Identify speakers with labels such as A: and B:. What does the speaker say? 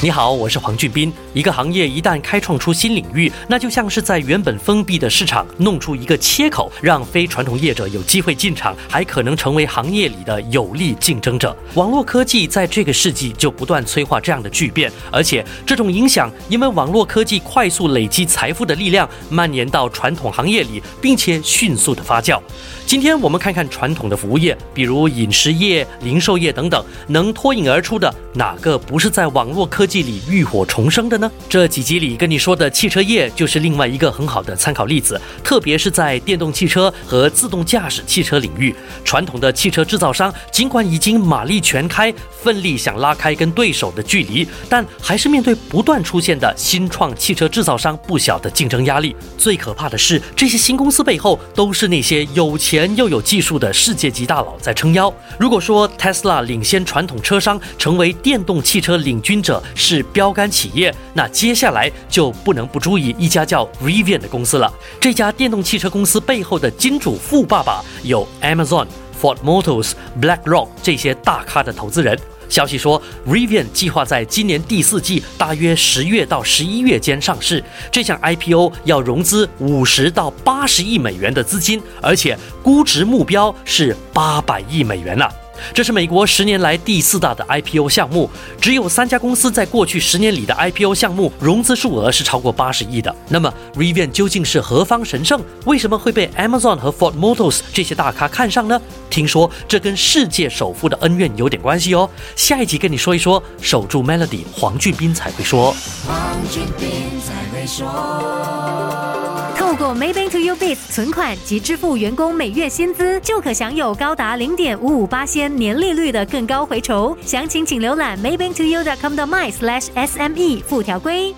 A: 你好，我是黄俊斌。一个行业一旦开创出新领域，那就像是在原本封闭的市场弄出一个切口，让非传统业者有机会进场，还可能成为行业里的有力竞争者。网络科技在这个世纪就不断催化这样的巨变，而且这种影响因为网络科技快速累积财富的力量，蔓延到传统行业里，并且迅速的发酵。今天我们看看传统的服务业，比如饮食业、零售业等等，能脱颖而出的哪个不是在网络科技里浴火重生的呢？这几集里跟你说的汽车业就是另外一个很好的参考例子，特别是在电动汽车和自动驾驶汽车领域，传统的汽车制造商尽管已经马力全开，奋力想拉开跟对手的距离，但还是面对不断出现的新创汽车制造商不小的竞争压力。最可怕的是，这些新公司背后都是那些有钱。又有技术的世界级大佬在撑腰。如果说 Tesla 领先传统车商，成为电动汽车领军者是标杆企业，那接下来就不能不注意一家叫 Rivian 的公司了。这家电动汽车公司背后的金主富爸爸有 Amazon、Ford Motors、BlackRock 这些大咖的投资人。消息说，Rivian 计划在今年第四季，大约十月到十一月间上市。这项 IPO 要融资五十到八十亿美元的资金，而且估值目标是八百亿美元呢。这是美国十年来第四大的 IPO 项目，只有三家公司在过去十年里的 IPO 项目融资数额是超过八十亿的。那么，Rivian 究竟是何方神圣？为什么会被 Amazon 和 Ford Motors 这些大咖看上呢？听说这跟世界首富的恩怨有点关系哦。下一集跟你说一说，守住 Melody，黄俊斌才会说。
B: 黄俊斌才会说。
C: 透过 Maybank to You Biz 存款及支付员工每月薪资，就可享有高达零点五五八仙年利率的更高回酬。详情请浏览 Maybank to You dot com 的 my slash SME 附条规。